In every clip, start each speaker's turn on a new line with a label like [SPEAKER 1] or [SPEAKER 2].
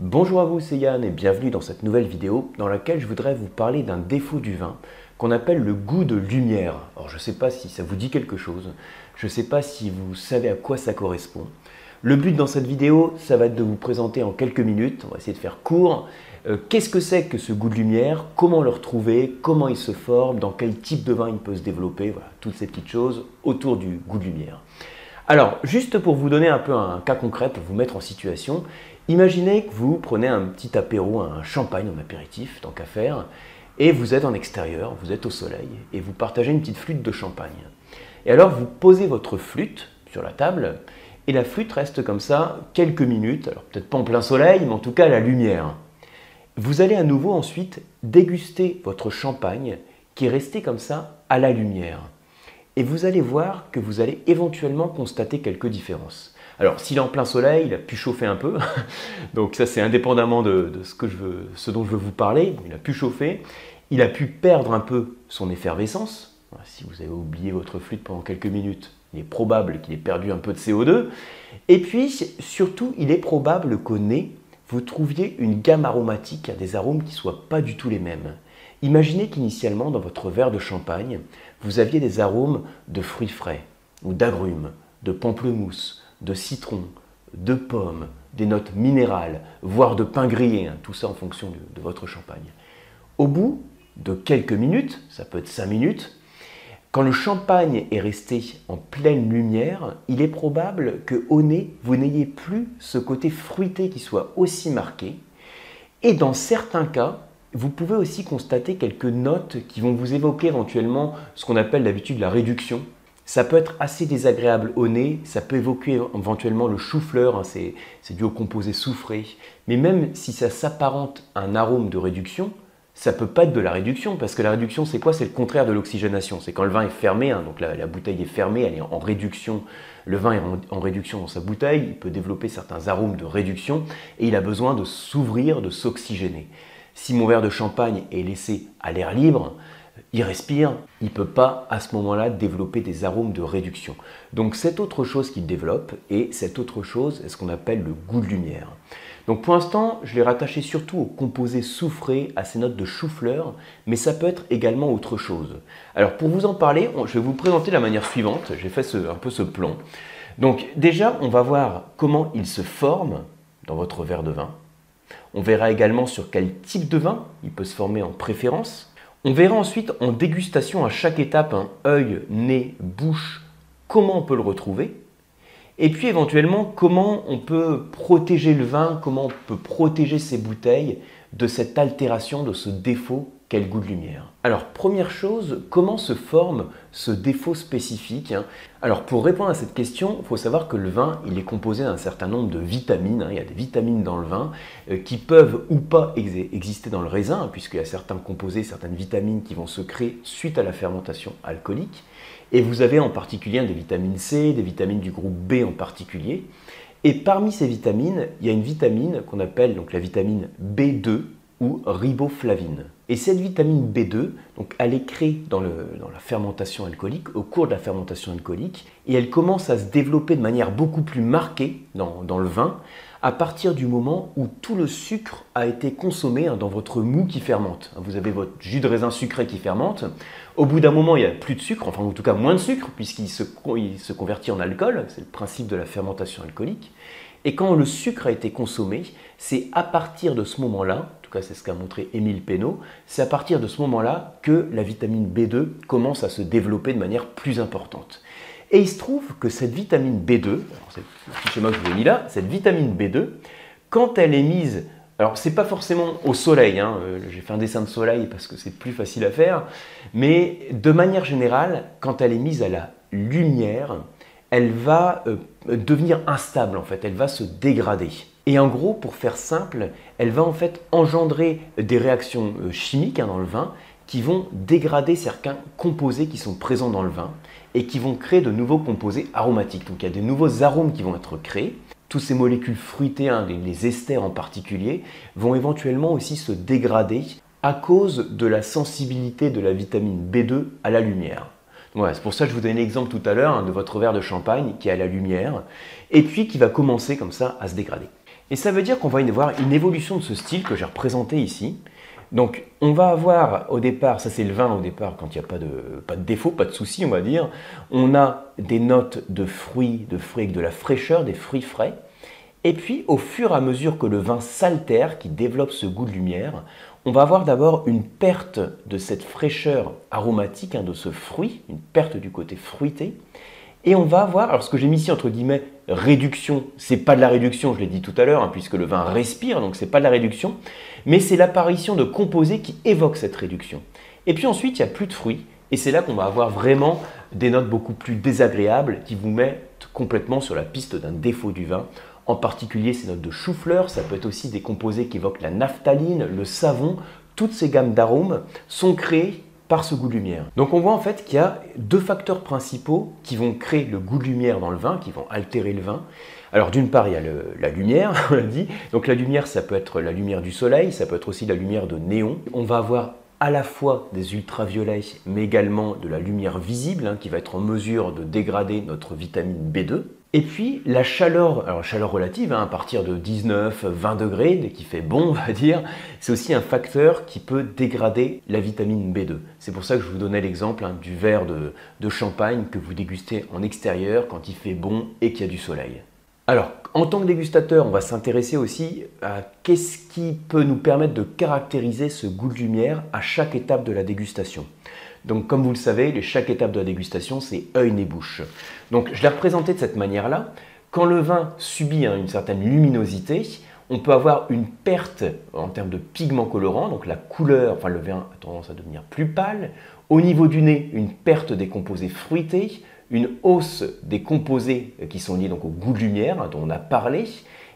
[SPEAKER 1] Bonjour à vous, c'est Yann et bienvenue dans cette nouvelle vidéo dans laquelle je voudrais vous parler d'un défaut du vin qu'on appelle le goût de lumière. Alors je ne sais pas si ça vous dit quelque chose, je ne sais pas si vous savez à quoi ça correspond. Le but dans cette vidéo, ça va être de vous présenter en quelques minutes, on va essayer de faire court, euh, qu'est-ce que c'est que ce goût de lumière, comment le retrouver, comment il se forme, dans quel type de vin il peut se développer, voilà, toutes ces petites choses autour du goût de lumière. Alors, juste pour vous donner un peu un cas concret, pour vous mettre en situation, imaginez que vous prenez un petit apéro, un champagne en apéritif, tant qu'à faire, et vous êtes en extérieur, vous êtes au soleil, et vous partagez une petite flûte de champagne. Et alors, vous posez votre flûte sur la table, et la flûte reste comme ça quelques minutes, alors peut-être pas en plein soleil, mais en tout cas à la lumière. Vous allez à nouveau ensuite déguster votre champagne qui est resté comme ça à la lumière. Et vous allez voir que vous allez éventuellement constater quelques différences. Alors, s'il est en plein soleil, il a pu chauffer un peu. Donc, ça, c'est indépendamment de, ce, dont je veux vous parler. Il a pu chauffer. Il a pu perdre un peu son effervescence. Si vous avez oublié votre flûte pendant quelques minutes, il est probable qu'il ait perdu un peu de CO2. Et puis, surtout, il est probable qu'au nez, vous trouviez une gamme aromatique à des arômes qui ne soient pas du tout les mêmes. Imaginez qu'initialement, dans votre verre de champagne, vous aviez des arômes de fruits frais, ou d'agrumes, de pamplemousse, de citron, de pommes, des notes minérales, voire de pain grillé, hein, tout ça en fonction de votre champagne. Au bout de quelques minutes, ça peut être 5 minutes, quand le champagne est resté en pleine lumière, il est probable que au nez, vous n'ayez plus ce côté fruité qui soit aussi marqué. Et dans certains cas, vous pouvez aussi constater quelques notes qui vont vous évoquer éventuellement ce qu'on appelle d'habitude la réduction. Ça peut être assez désagréable au nez, ça peut évoquer éventuellement le chou-fleur, hein, c'est dû au composé soufré. Mais même si ça s'apparente à un arôme de réduction, ça peut pas être de la réduction, parce que la réduction, c'est quoi? C'est le contraire de l'oxygénation. C'est quand le vin est fermé, hein, donc la, bouteille est fermée, elle est en réduction, le vin est en, réduction dans sa bouteille, il peut développer certains arômes de réduction, et il a besoin de s'ouvrir, de s'oxygéner. Si mon verre de champagne est laissé à l'air libre, il respire, il ne peut pas à ce moment-là développer des arômes de réduction. Donc c'est autre chose qu'il développe, et cette autre chose est ce qu'on appelle le goût de lumière. Donc pour l'instant, je l'ai rattaché surtout au composé soufré, à ces notes de chou-fleur, mais ça peut être également autre chose. Alors pour vous en parler, je vais vous présenter la manière suivante. J'ai fait un peu ce plan. Donc déjà, on va voir comment il se forme dans votre verre de vin. On verra également sur quel type de vin il peut se former en préférence. On verra ensuite en dégustation à chaque étape, un œil, nez, bouche, comment on peut le retrouver. Et puis éventuellement, comment on peut protéger le vin, comment on peut protéger ces bouteilles de cette altération, de ce défaut qu'est le goût de lumière. Alors première chose, comment se forme ce défaut spécifique hein? Alors pour répondre à cette question, il faut savoir que le vin, il est composé d'un certain nombre de vitamines. Hein. Il y a des vitamines dans le vin euh, qui peuvent ou pas exister dans le raisin, puisqu'il y a certains composés, certaines vitamines qui vont se créer suite à la fermentation alcoolique. Et vous avez en particulier des vitamines C, des vitamines du groupe B en particulier. Et parmi ces vitamines, il y a une vitamine qu'on appelle donc la vitamine B2 ou riboflavine. Et cette vitamine B2, donc, elle est créée dans, la fermentation alcoolique, au cours de la fermentation alcoolique, et elle commence à se développer de manière beaucoup plus marquée dans, le vin à partir du moment où tout le sucre a été consommé hein, dans votre mou qui fermente. Vous avez votre jus de raisin sucré qui fermente. Au bout d'un moment, il n'y a plus de sucre, enfin en tout cas moins de sucre, puisqu'il se, se convertit en alcool. C'est le principe de la fermentation alcoolique. Et quand le sucre a été consommé, c'est à partir de ce moment-là, en tout cas c'est ce qu'a montré Émile Pénaud, c'est à partir de ce moment-là que la vitamine B2 commence à se développer de manière plus importante. Et il se trouve que cette vitamine B2, c'est le schéma que je vous ai mis là, cette vitamine B2, quand elle est mise, alors c'est pas forcément au soleil, hein, euh, j'ai fait un dessin de soleil parce que c'est plus facile à faire, mais de manière générale, quand elle est mise à la lumière, elle va euh, devenir instable en fait, elle va se dégrader. Et en gros, pour faire simple, elle va en fait engendrer des réactions euh, chimiques hein, dans le vin qui vont dégrader certains composés qui sont présents dans le vin et qui vont créer de nouveaux composés aromatiques. Donc il y a des nouveaux arômes qui vont être créés. Tous ces molécules fruitées, hein, les esters en particulier, vont éventuellement aussi se dégrader à cause de la sensibilité de la vitamine B2 à la lumière c'est pour ça que je vous donne l'exemple tout à l'heure hein, de votre verre de champagne qui à la lumière et puis qui va commencer comme ça à se dégrader. Et ça veut dire qu'on va y voir une évolution de ce style que j'ai représenté ici. Donc on va avoir au départ, ça c'est le vin au départ quand il n'y a pas de, pas de défaut, pas de souci on va dire, on a des notes de fruits, de fruits avec de la fraîcheur, des fruits frais. Et puis au fur et à mesure que le vin s'altère, qui développe ce goût de lumière, on va avoir d'abord une perte de cette fraîcheur aromatique, hein, de ce fruit, une perte du côté fruité. Et on va avoir, alors ce que j'ai mis ici entre guillemets réduction, c'est pas de la réduction, je l'ai dit tout à l'heure, hein, puisque le vin respire, donc c'est pas de la réduction, mais c'est l'apparition de composés qui évoquent cette réduction. Et puis ensuite, il n'y a plus de fruits, et c'est là qu'on va avoir vraiment des notes beaucoup plus désagréables qui vous mettent complètement sur la piste d'un défaut du vin. En particulier ces notes de chou-fleur, ça peut être aussi des composés qui évoquent la naphtaline, le savon. Toutes ces gammes d'arômes sont créées par ce goût de lumière. Donc on voit en fait qu'il y a deux facteurs principaux qui vont créer le goût de lumière dans le vin, qui vont altérer le vin. Alors d'une part, il y a la lumière, on l'a dit. Donc la lumière, ça peut être la lumière du soleil, ça peut être aussi la lumière de néon. On va avoir à la fois des ultraviolets, mais également de la lumière visible, hein, qui va être en mesure de dégrader notre vitamine B2. Et puis la chaleur, alors chaleur relative, hein, à partir de 19-20 degrés, qui fait bon, on va dire, c'est aussi un facteur qui peut dégrader la vitamine B2. C'est pour ça que je vous donnais l'exemple hein, du verre de champagne que vous dégustez en extérieur quand il fait bon et qu'il y a du soleil. Alors, en tant que dégustateur, on va s'intéresser aussi à qu'est-ce qui peut nous permettre de caractériser ce goût de lumière à chaque étape de la dégustation. Donc, comme vous le savez, chaque étape de la dégustation, c'est œil, nez, bouche. Donc, je l'ai représenté de cette manière-là. Quand le vin subit hein, une certaine luminosité, on peut avoir une perte en termes de pigments colorants, donc la couleur, enfin le vin a tendance à devenir plus pâle. Au niveau du nez, une perte des composés fruités, une hausse des composés qui sont liés donc au goût de lumière hein, dont on a parlé.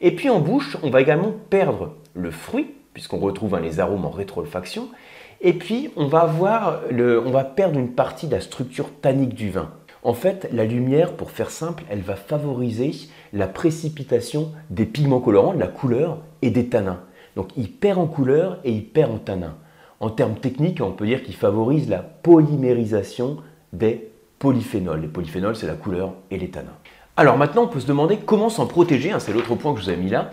[SPEAKER 1] Et puis en bouche, on va également perdre le fruit, puisqu'on retrouve hein, les arômes en rétroolfaction. Et puis on va, avoir le, on va perdre une partie de la structure tannique du vin. En fait, la lumière, pour faire simple, elle va favoriser la précipitation des pigments colorants, de la couleur et des tanins. Donc il perd en couleur et il perd en tanins. En termes techniques, on peut dire qu'il favorise la polymérisation des polyphénols. Les polyphénols, c'est la couleur et les tanins. Alors maintenant, on peut se demander comment s'en protéger, hein, c'est l'autre point que je vous ai mis là.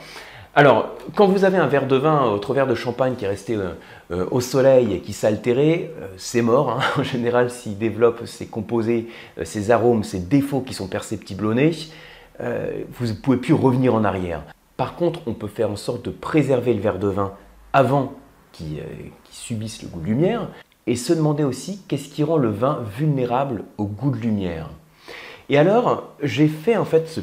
[SPEAKER 1] Alors, quand vous avez un verre de vin, autre verre de champagne qui est resté euh, euh, au soleil et qui s'est altéré, euh, c'est mort. Hein. En général, s'il développe ces composés, ces arômes, ces défauts qui sont perceptibles au nez, vous ne pouvez plus revenir en arrière. Par contre, on peut faire en sorte de préserver le verre de vin avant qu'il subisse le goût de lumière et se demander aussi qu'est-ce qui rend le vin vulnérable au goût de lumière. Et alors, j'ai fait en fait ce,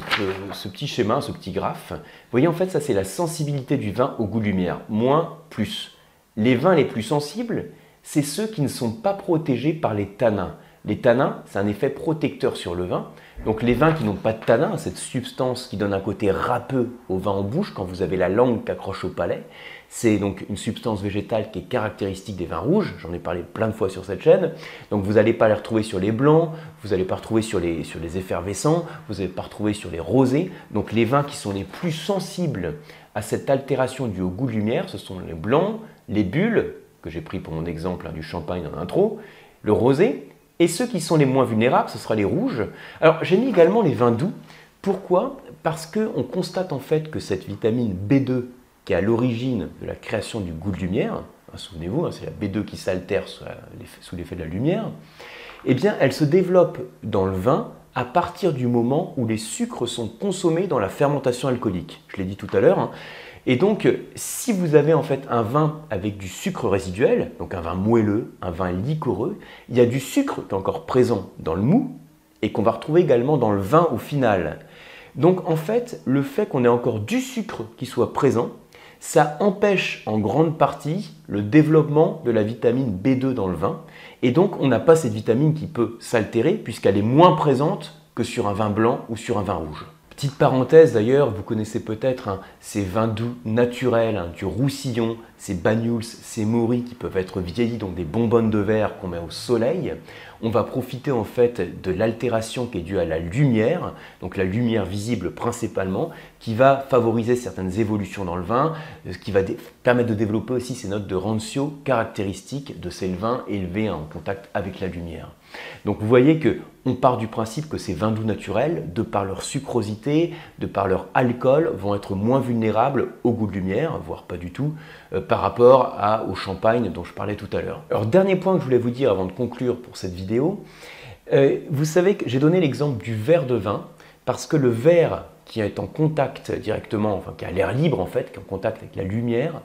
[SPEAKER 1] petit schéma, ce petit graphe. Vous voyez, en fait, ça c'est la sensibilité du vin au goût de lumière. Moins, plus. Les vins les plus sensibles, c'est ceux qui ne sont pas protégés par les tanins. Les tanins, c'est un effet protecteur sur le vin. Donc les vins qui n'ont pas de tanin, cette substance qui donne un côté râpeux au vin en bouche quand vous avez la langue qui accroche au palais, c'est donc une substance végétale qui est caractéristique des vins rouges. J'en ai parlé plein de fois sur cette chaîne. Donc vous n'allez pas les retrouver sur les blancs, vous n'allez pas retrouver sur les, sur les effervescents, vous n'allez pas retrouver sur les rosés. Donc les vins qui sont les plus sensibles à cette altération due au goût de lumière, ce sont les blancs, les bulles, que j'ai pris pour mon exemple hein, du champagne en intro, le rosé, et ceux qui sont les moins vulnérables, ce sera les rouges. Alors j'ai mis également les vins doux. Pourquoi? Parce qu'on constate en fait que cette vitamine B2 qui est à l'origine de la création du goût de lumière, hein, souvenez-vous, hein, c'est la B2 qui s'altère sous l'effet de la lumière, eh bien elle se développe dans le vin à partir du moment où les sucres sont consommés dans la fermentation alcoolique. Je l'ai dit tout à l'heure. Hein. Et donc, si vous avez en fait un vin avec du sucre résiduel, donc un vin moelleux, un vin liquoreux, il y a du sucre qui est encore présent dans le mou et qu'on va retrouver également dans le vin au final. Donc en fait, le fait qu'on ait encore du sucre qui soit présent, ça empêche en grande partie le développement de la vitamine B2 dans le vin. Et donc on n'a pas cette vitamine qui peut s'altérer puisqu'elle est moins présente que sur un vin blanc ou sur un vin rouge. Petite parenthèse d'ailleurs, vous connaissez peut-être hein, ces vins doux naturels, hein, du roussillon, ces banyuls, ces moris qui peuvent être vieillis, donc des bonbonnes de verre qu'on met au soleil. On va profiter en fait de l'altération qui est due à la lumière, donc la lumière visible principalement, qui va favoriser certaines évolutions dans le vin, ce qui va permettre de développer aussi ces notes de rancio caractéristiques de ces vins élevés en contact avec la lumière. Donc vous voyez que on part du principe que ces vins doux naturels, de par leur sucrosité, de par leur alcool, vont être moins vulnérables au goût de lumière, voire pas du tout, euh, par rapport au champagne dont je parlais tout à l'heure. Alors dernier point que je voulais vous dire avant de conclure pour cette vidéo, euh, vous savez que j'ai donné l'exemple du verre de vin parce que le verre qui est en contact directement, enfin qui a l'air libre en fait, qui est en contact avec la lumière,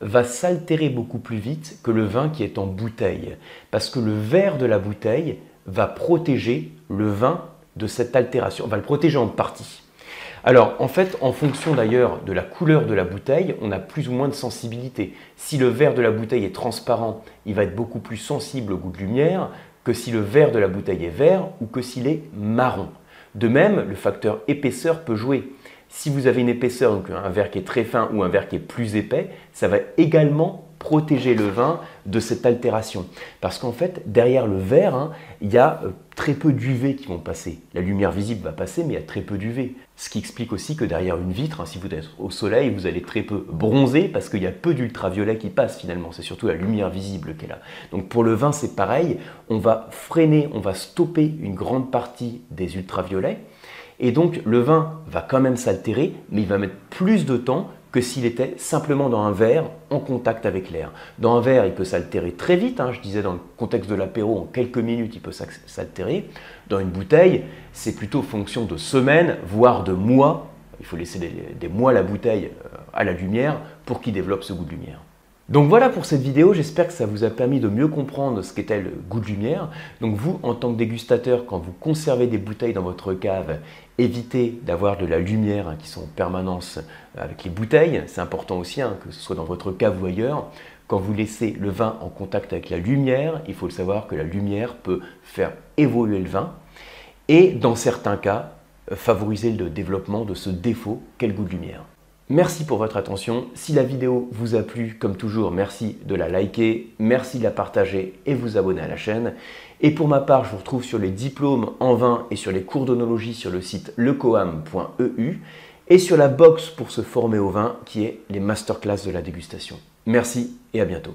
[SPEAKER 1] va s'altérer beaucoup plus vite que le vin qui est en bouteille. Parce que le verre de la bouteille va protéger le vin de cette altération, va le protéger en partie. Alors en fait, en fonction d'ailleurs de la couleur de la bouteille, on a plus ou moins de sensibilité. Si le verre de la bouteille est transparent, il va être beaucoup plus sensible au goût de lumière que si le verre de la bouteille est vert ou que s'il est marron. De même, le facteur épaisseur peut jouer. Si vous avez une épaisseur, donc un verre qui est très fin ou un verre qui est plus épais, ça va également protéger le vin de cette altération. Parce qu'en fait, derrière le verre, hein, il y a euh, très peu d'UV qui vont passer. La lumière visible va passer, mais il y a très peu d'UV. Ce qui explique aussi que derrière une vitre, hein, si vous êtes au soleil, vous allez très peu bronzer parce qu'il y a peu d'ultraviolet qui passe finalement. C'est surtout la lumière visible est là. Donc pour le vin, c'est pareil. On va freiner, on va stopper une grande partie des ultraviolets. Et donc le vin va quand même s'altérer, mais il va mettre plus de temps que s'il était simplement dans un verre en contact avec l'air. Dans un verre, il peut s'altérer très vite, hein. je disais dans le contexte de l'apéro, en quelques minutes, il peut s'altérer. Dans une bouteille, c'est plutôt fonction de semaines, voire de mois. Il faut laisser des mois la bouteille euh, à la lumière pour qu'il développe ce goût de lumière. Donc voilà pour cette vidéo, j'espère que ça vous a permis de mieux comprendre ce qu'était le goût de lumière. Donc vous, en tant que dégustateur, quand vous conservez des bouteilles dans votre cave, évitez d'avoir de la lumière hein, qui sont en permanence avec les bouteilles. C'est important aussi, hein, que ce soit dans votre cave ou ailleurs. Quand vous laissez le vin en contact avec la lumière, il faut le savoir que la lumière peut faire évoluer le vin et dans certains cas, favoriser le développement de ce défaut qu'est le goût de lumière. Merci pour votre attention. Si la vidéo vous a plu, comme toujours, merci de la liker, merci de la partager et vous abonner à la chaîne. Et pour ma part, je vous retrouve sur les diplômes en vin et sur les cours d'onologie sur le site lecoam.eu et sur la box pour se former au vin qui est les masterclass de la dégustation. Merci et à bientôt.